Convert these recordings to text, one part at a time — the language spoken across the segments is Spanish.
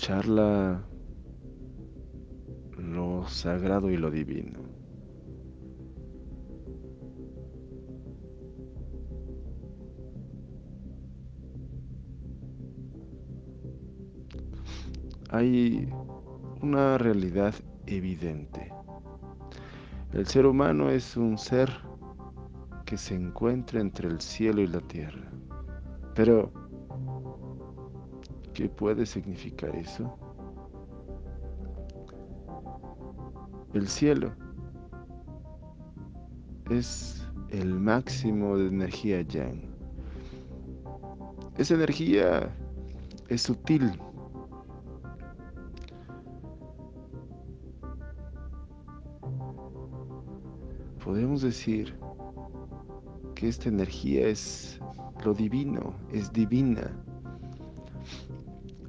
charla lo sagrado y lo divino. Hay una realidad evidente. El ser humano es un ser que se encuentra entre el cielo y la tierra. Pero, ¿qué puede significar eso? El cielo es el máximo de energía yang. Esa energía es sutil. Podemos decir que esta energía es lo divino, es divina.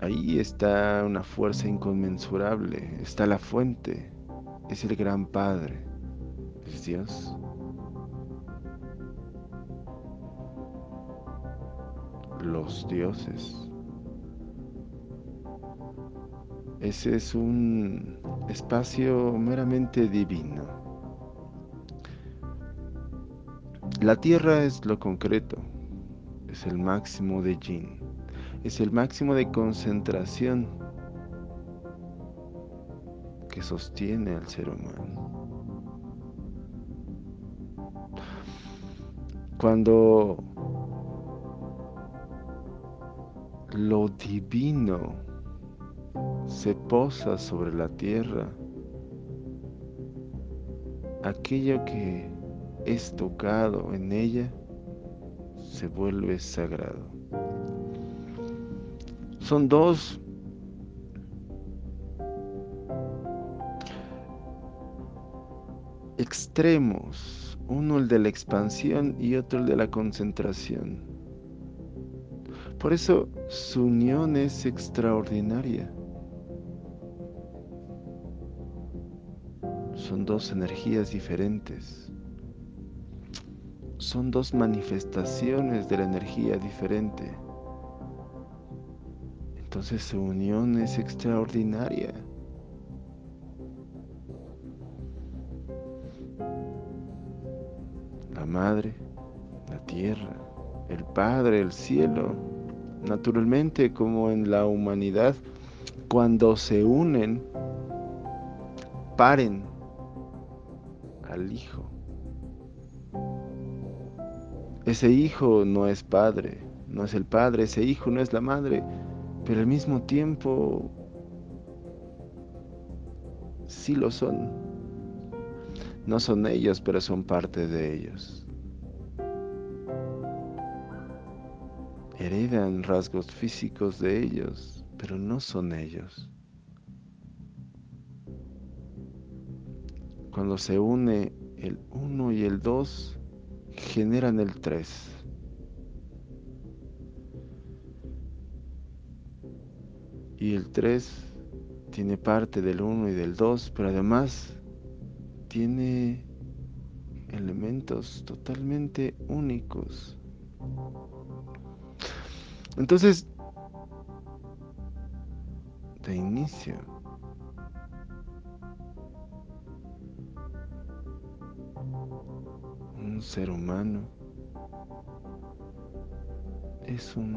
Ahí está una fuerza inconmensurable, está la fuente, es el gran Padre, es Dios. Los dioses. Ese es un espacio meramente divino. La tierra es lo concreto, es el máximo de yin, es el máximo de concentración que sostiene al ser humano. Cuando lo divino se posa sobre la tierra, aquello que es tocado en ella se vuelve sagrado. Son dos extremos, uno el de la expansión y otro el de la concentración. Por eso su unión es extraordinaria. Son dos energías diferentes. Son dos manifestaciones de la energía diferente. Entonces su unión es extraordinaria. madre, la tierra, el Padre, el cielo, naturalmente como en la humanidad, cuando se unen, paren al Hijo. Ese Hijo no es Padre, no es el Padre, ese Hijo no es la Madre, pero al mismo tiempo sí lo son. No son ellos, pero son parte de ellos. heredan rasgos físicos de ellos, pero no son ellos. Cuando se une el 1 y el 2, generan el 3. Y el 3 tiene parte del 1 y del 2, pero además tiene elementos totalmente únicos. Entonces, de inicio, un ser humano es un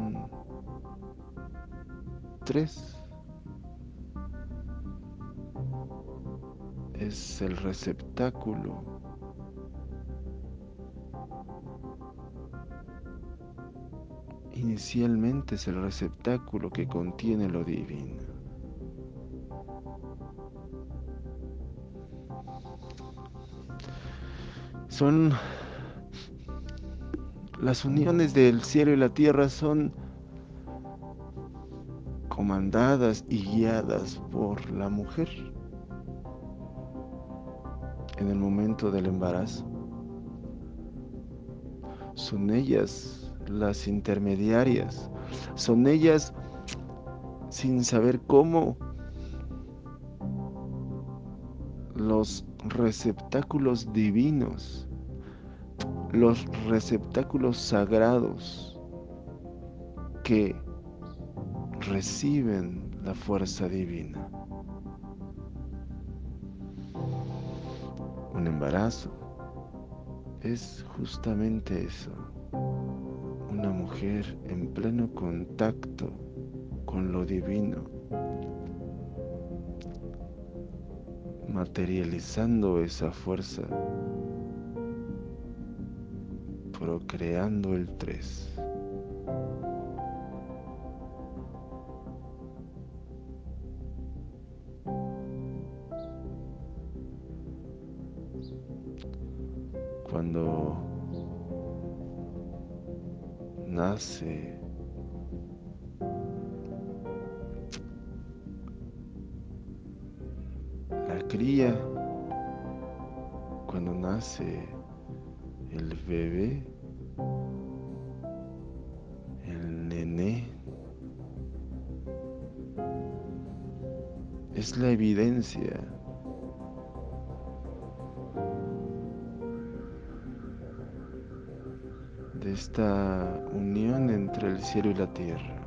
Es el receptáculo inicialmente es el receptáculo que contiene lo divino. Son las uniones del cielo y la tierra son comandadas y guiadas por la mujer en el momento del embarazo. Son ellas las intermediarias. Son ellas sin saber cómo los receptáculos divinos, los receptáculos sagrados que reciben la fuerza divina. Un embarazo es justamente eso, una mujer en pleno contacto con lo divino, materializando esa fuerza, procreando el tres. Cría, cuando nace el bebé, el nené, es la evidencia de esta unión entre el cielo y la tierra.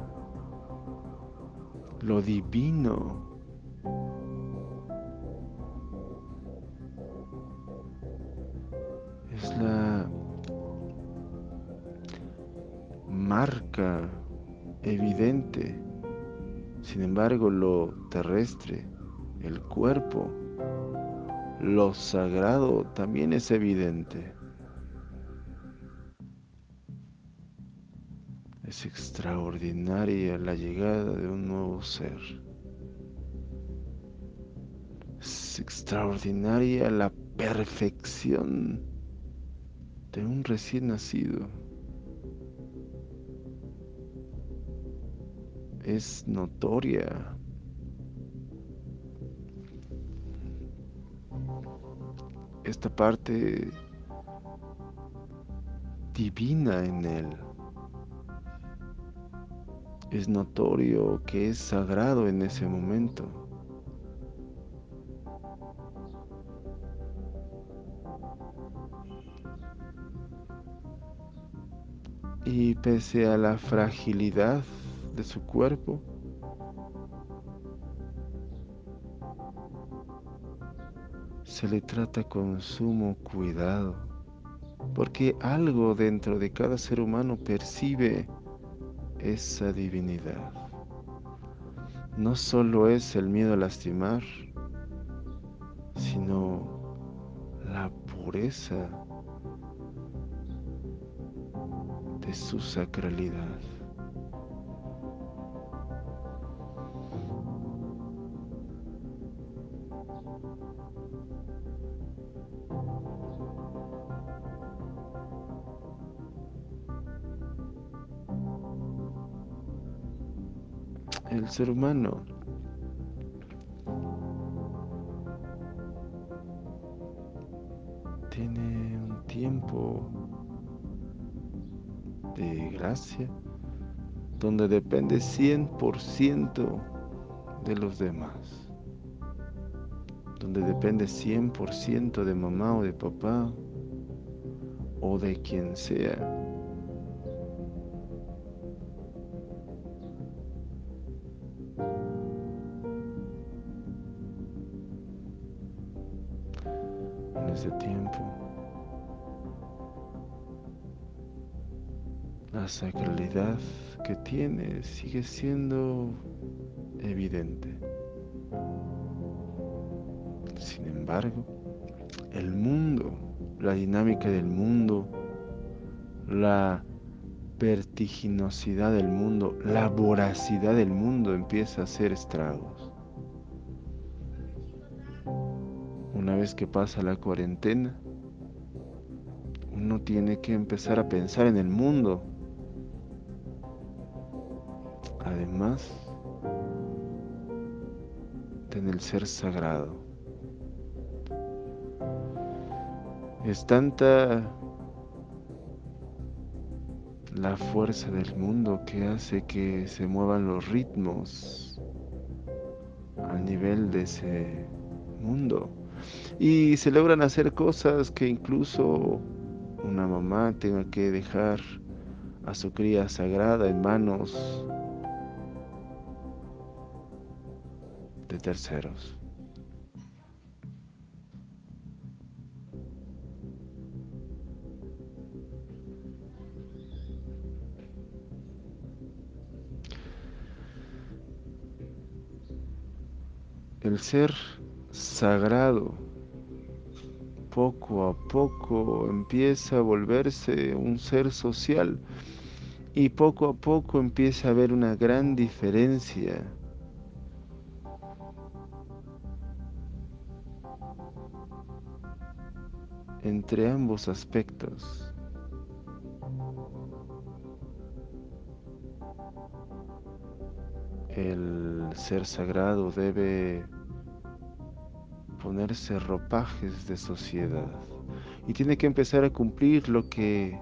Lo divino lo terrestre, el cuerpo, lo sagrado también es evidente. Es extraordinaria la llegada de un nuevo ser. Es extraordinaria la perfección de un recién nacido. Es notoria. Esta parte divina en él. Es notorio que es sagrado en ese momento. Y pese a la fragilidad de su cuerpo. Se le trata con sumo cuidado, porque algo dentro de cada ser humano percibe esa divinidad. No solo es el miedo a lastimar, sino la pureza de su sacralidad. Ser humano. Tiene un tiempo de gracia donde depende 100% de los demás, donde depende 100% de mamá o de papá o de quien sea La sacralidad que tiene sigue siendo evidente. Sin embargo, el mundo, la dinámica del mundo, la vertiginosidad del mundo, la voracidad del mundo empieza a hacer estragos. Una vez que pasa la cuarentena, uno tiene que empezar a pensar en el mundo. Además en el ser sagrado. Es tanta la fuerza del mundo que hace que se muevan los ritmos al nivel de ese mundo y se logran hacer cosas que incluso una mamá tenga que dejar a su cría sagrada en manos terceros. El ser sagrado poco a poco empieza a volverse un ser social y poco a poco empieza a haber una gran diferencia entre ambos aspectos. El ser sagrado debe ponerse ropajes de sociedad y tiene que empezar a cumplir lo que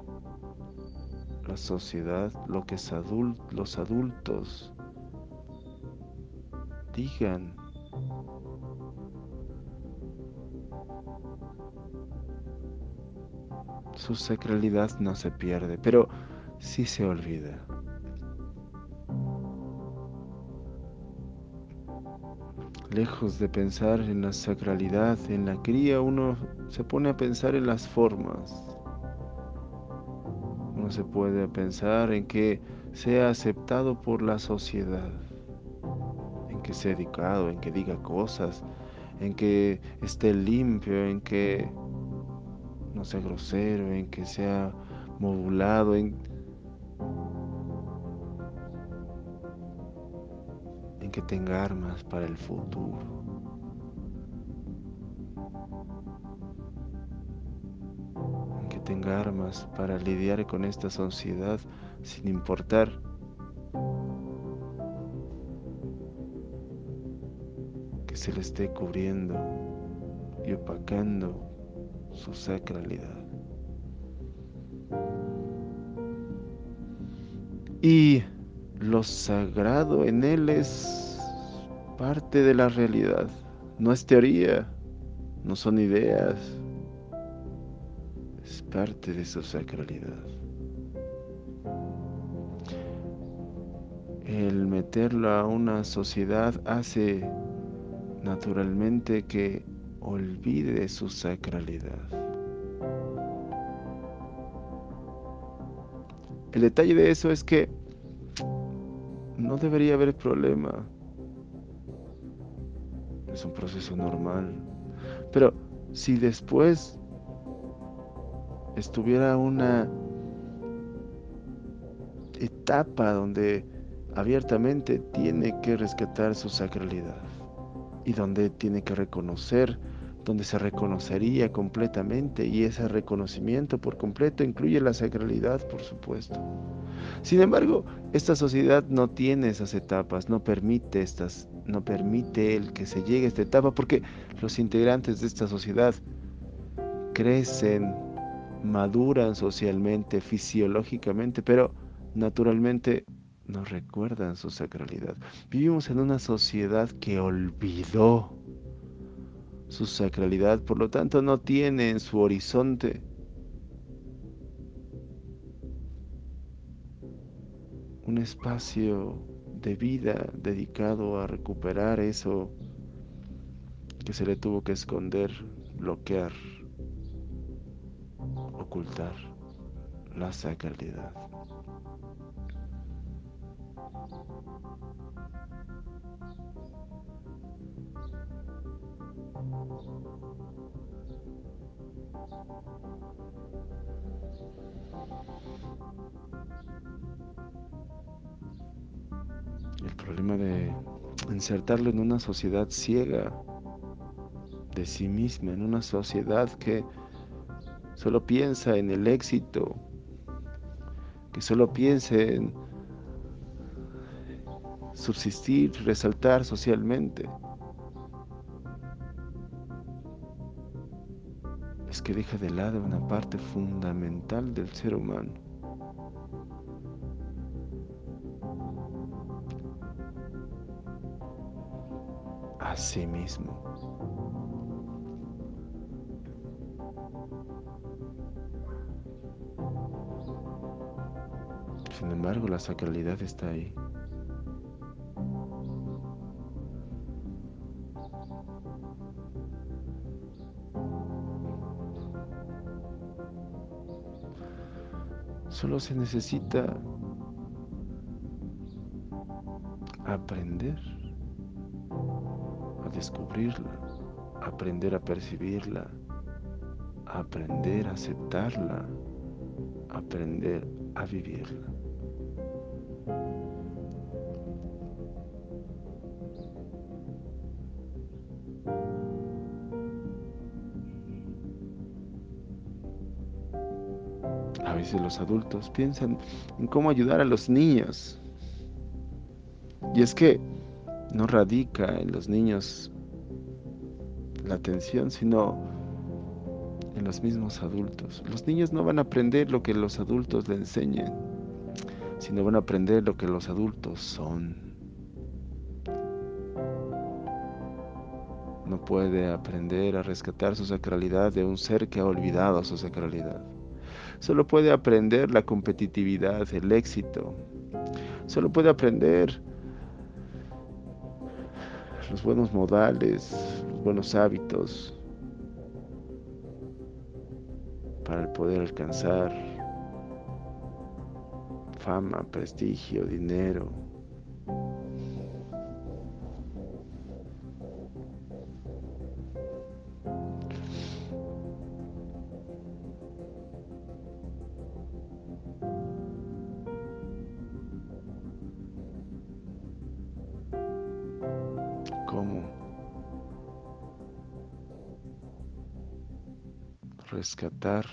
la sociedad, lo que los adultos digan. Su sacralidad no se pierde, pero sí se olvida. Lejos de pensar en la sacralidad, en la cría, uno se pone a pensar en las formas no se puede pensar en que sea aceptado por la sociedad, en que sea educado, en que diga cosas, en que esté limpio, en que sea grosero, en que sea modulado, en, en que tenga armas para el futuro. tenga armas para lidiar con esta sociedad sin importar que se le esté cubriendo y opacando su sacralidad. Y lo sagrado en él es parte de la realidad, no es teoría, no son ideas, parte de su sacralidad. El meterlo a una sociedad hace naturalmente que olvide su sacralidad. El detalle de eso es que no debería haber problema. Es un proceso normal. Pero si después estuviera una etapa donde abiertamente tiene que rescatar su sacralidad y donde tiene que reconocer, donde se reconocería completamente y ese reconocimiento por completo incluye la sacralidad, por supuesto. Sin embargo, esta sociedad no tiene esas etapas, no permite estas, no permite el que se llegue a esta etapa porque los integrantes de esta sociedad crecen maduran socialmente, fisiológicamente, pero naturalmente no recuerdan su sacralidad. Vivimos en una sociedad que olvidó su sacralidad, por lo tanto no tiene en su horizonte un espacio de vida dedicado a recuperar eso que se le tuvo que esconder, bloquear ocultar la sacralidad. El problema de insertarlo en una sociedad ciega de sí misma, en una sociedad que solo piensa en el éxito, que solo piense en subsistir, resaltar socialmente. Es que deja de lado una parte fundamental del ser humano. A sí mismo. Sin embargo, la sacralidad está ahí. Solo se necesita aprender a descubrirla, aprender a percibirla, aprender a aceptarla, aprender a vivirla. Veces los adultos piensan en cómo ayudar a los niños. Y es que no radica en los niños la atención, sino en los mismos adultos. Los niños no van a aprender lo que los adultos le enseñen, sino van a aprender lo que los adultos son. No puede aprender a rescatar su sacralidad de un ser que ha olvidado su sacralidad. Solo puede aprender la competitividad, el éxito. Solo puede aprender los buenos modales, los buenos hábitos para poder alcanzar fama, prestigio, dinero. Rescatar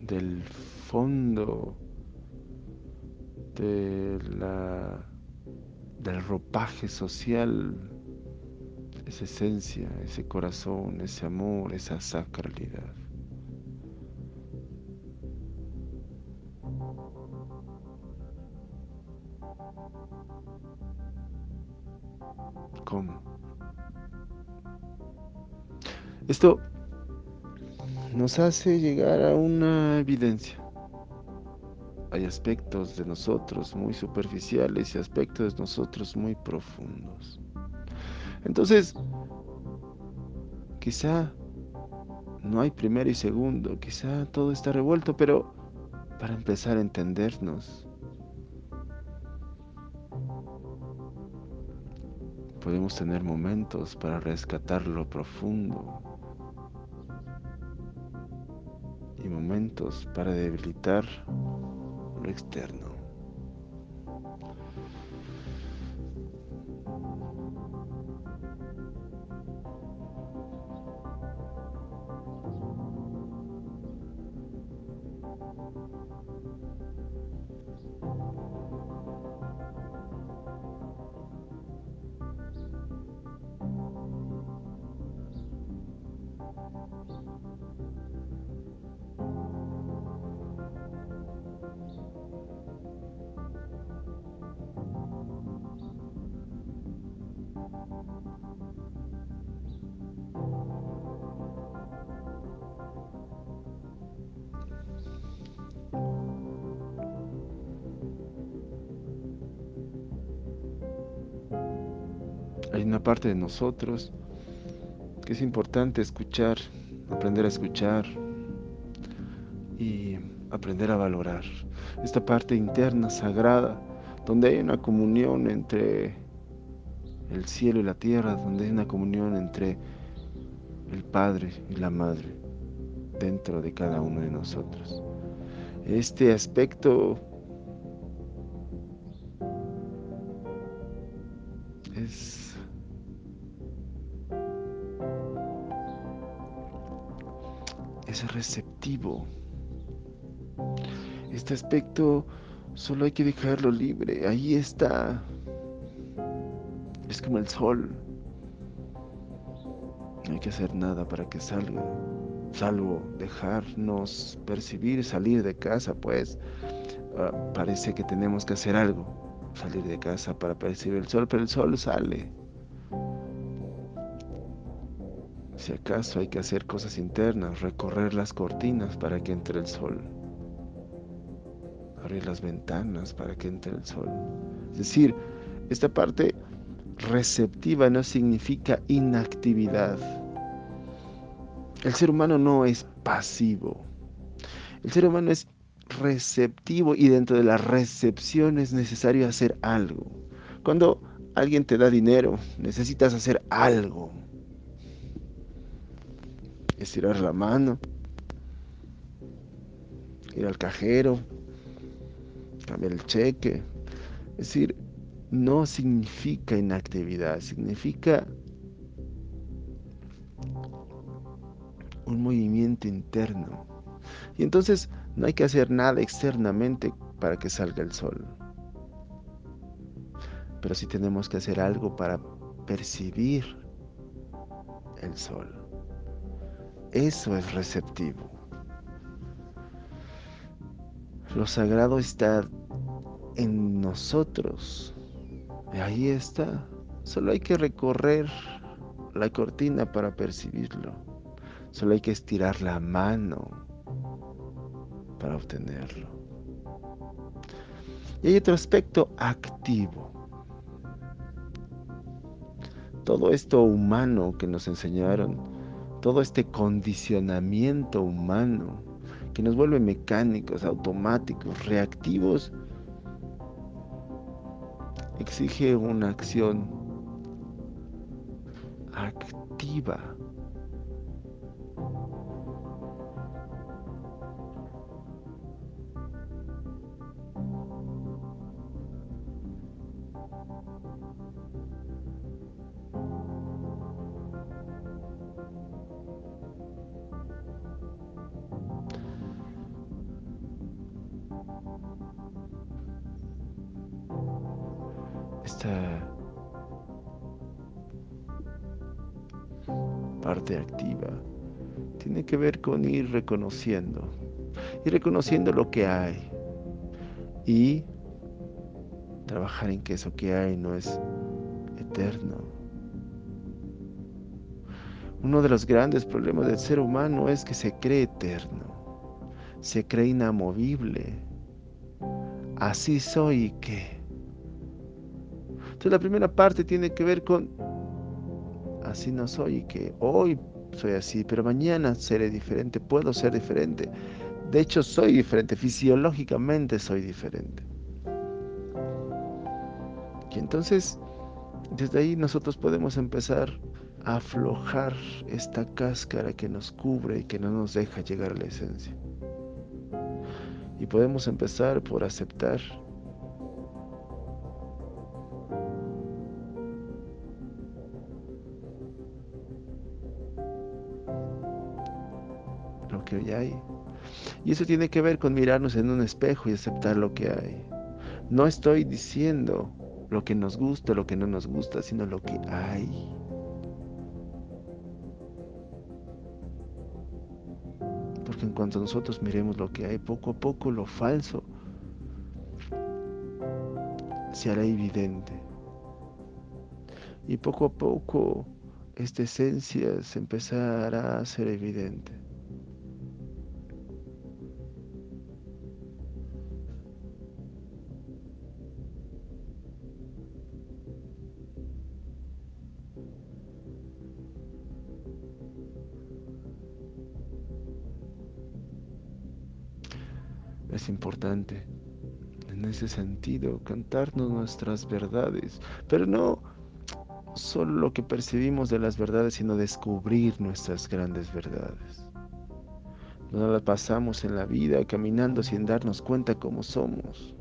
del fondo de la, del ropaje social, esa esencia, ese corazón, ese amor, esa sacralidad. Esto nos hace llegar a una evidencia. Hay aspectos de nosotros muy superficiales y aspectos de nosotros muy profundos. Entonces, quizá no hay primero y segundo, quizá todo está revuelto, pero para empezar a entendernos, podemos tener momentos para rescatar lo profundo y momentos para debilitar lo externo. Una parte de nosotros que es importante escuchar, aprender a escuchar y aprender a valorar. Esta parte interna, sagrada, donde hay una comunión entre el cielo y la tierra, donde hay una comunión entre el Padre y la Madre dentro de cada uno de nosotros. Este aspecto Aspecto solo hay que dejarlo libre. Ahí está. Es como el sol. No hay que hacer nada para que salga. Salvo dejarnos percibir, salir de casa, pues ah, parece que tenemos que hacer algo. Salir de casa para percibir el sol, pero el sol sale. Si acaso hay que hacer cosas internas, recorrer las cortinas para que entre el sol, abrir las ventanas para que entre el sol. Es decir, esta parte receptiva no significa inactividad. El ser humano no es pasivo. El ser humano es receptivo y dentro de la recepción es necesario hacer algo. Cuando alguien te da dinero, necesitas hacer algo. Estirar la mano, ir al cajero, cambiar el cheque. Es decir, no significa inactividad, significa un movimiento interno. Y entonces no hay que hacer nada externamente para que salga el sol. Pero sí tenemos que hacer algo para percibir el sol. Eso es receptivo. Lo sagrado está en nosotros. Ahí está. Solo hay que recorrer la cortina para percibirlo. Solo hay que estirar la mano para obtenerlo. Y hay otro aspecto activo. Todo esto humano que nos enseñaron, todo este condicionamiento humano que nos vuelve mecánicos, automáticos, reactivos, exige una acción activa. Parte activa tiene que ver con ir reconociendo y reconociendo lo que hay y trabajar en que eso que hay no es eterno. Uno de los grandes problemas del ser humano es que se cree eterno, se cree inamovible. Así soy y qué. Entonces la primera parte tiene que ver con así no soy que hoy soy así, pero mañana seré diferente, puedo ser diferente. De hecho soy diferente, fisiológicamente soy diferente. Y entonces desde ahí nosotros podemos empezar a aflojar esta cáscara que nos cubre y que no nos deja llegar a la esencia. Y podemos empezar por aceptar eso tiene que ver con mirarnos en un espejo y aceptar lo que hay. No estoy diciendo lo que nos gusta, lo que no nos gusta, sino lo que hay. Porque en cuanto nosotros miremos lo que hay, poco a poco lo falso se hará evidente. Y poco a poco esta esencia se empezará a hacer evidente. Es importante en ese sentido cantarnos nuestras verdades, pero no solo lo que percibimos de las verdades, sino descubrir nuestras grandes verdades. No la pasamos en la vida caminando sin darnos cuenta cómo somos.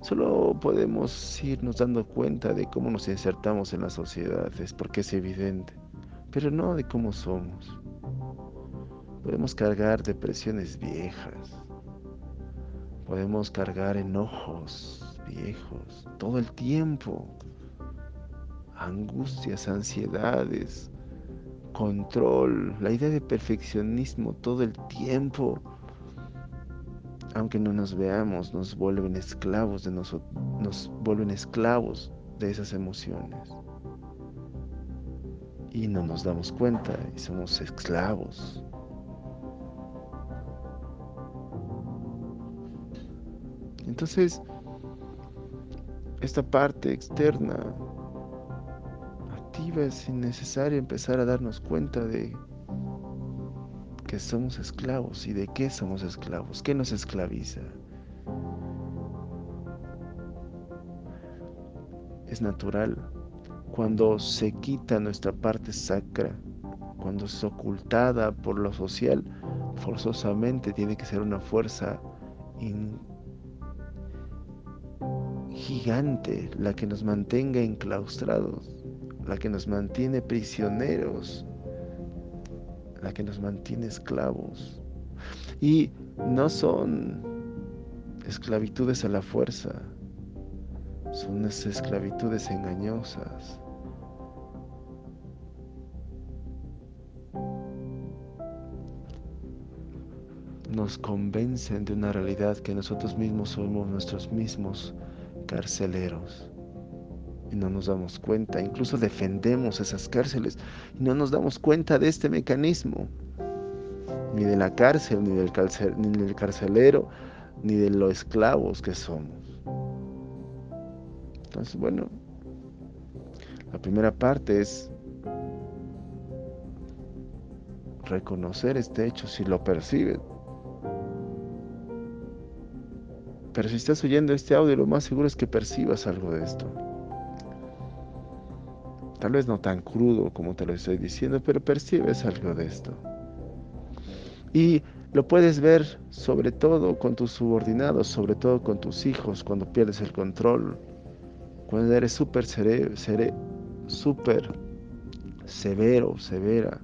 Solo podemos irnos dando cuenta de cómo nos insertamos en la sociedad, es porque es evidente, pero no de cómo somos. Podemos cargar depresiones viejas, Podemos cargar enojos viejos todo el tiempo, angustias, ansiedades, control, la idea de perfeccionismo todo el tiempo. Aunque no nos veamos, nos vuelven esclavos de nosotros, nos vuelven esclavos de esas emociones. Y no nos damos cuenta y somos esclavos Entonces, esta parte externa perspectiva es innecesario empezar a darnos cuenta de que somos esclavos y de qué somos esclavos, qué nos esclaviza. Es natural cuando se quita nuestra parte sacra, cuando es ocultada por lo social, forzosamente tiene que ser una fuerza gigante la que nos mantenga enclaustrados, la que nos mantiene prisioneros, la que nos mantiene esclavos. Y no son esclavitudes a la fuerza, son esclavitudes engañosas. Nos convencen de una realidad que nosotros mismos somos nuestros mismos carceleros y no nos damos cuenta, incluso defendemos esas cárceles y no nos damos cuenta de este mecanismo, ni de la cárcel, ni del, ni del carcelero, ni de los esclavos que somos. Entonces, bueno, la primera parte es reconocer este hecho si lo percibes. Pero si estás oyendo este audio, lo más seguro es que percibas algo de esto. Tal vez no tan crudo como te lo estoy diciendo, pero percibes algo de esto. Y lo puedes ver sobre todo con tus subordinados, sobre todo con tus hijos, cuando pierdes el control, cuando eres súper súper severo, severa,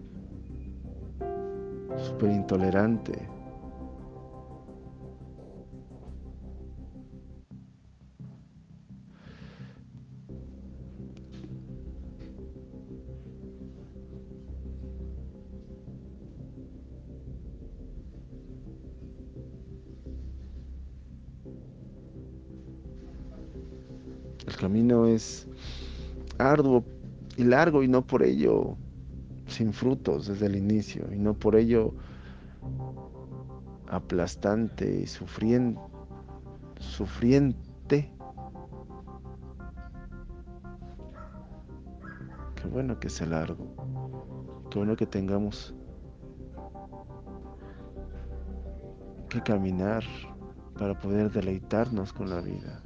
súper intolerante camino es arduo y largo y no por ello sin frutos desde el inicio y no por ello aplastante y sufriente, sufriente. Qué bueno que sea largo, qué bueno que tengamos que caminar para poder deleitarnos con la vida.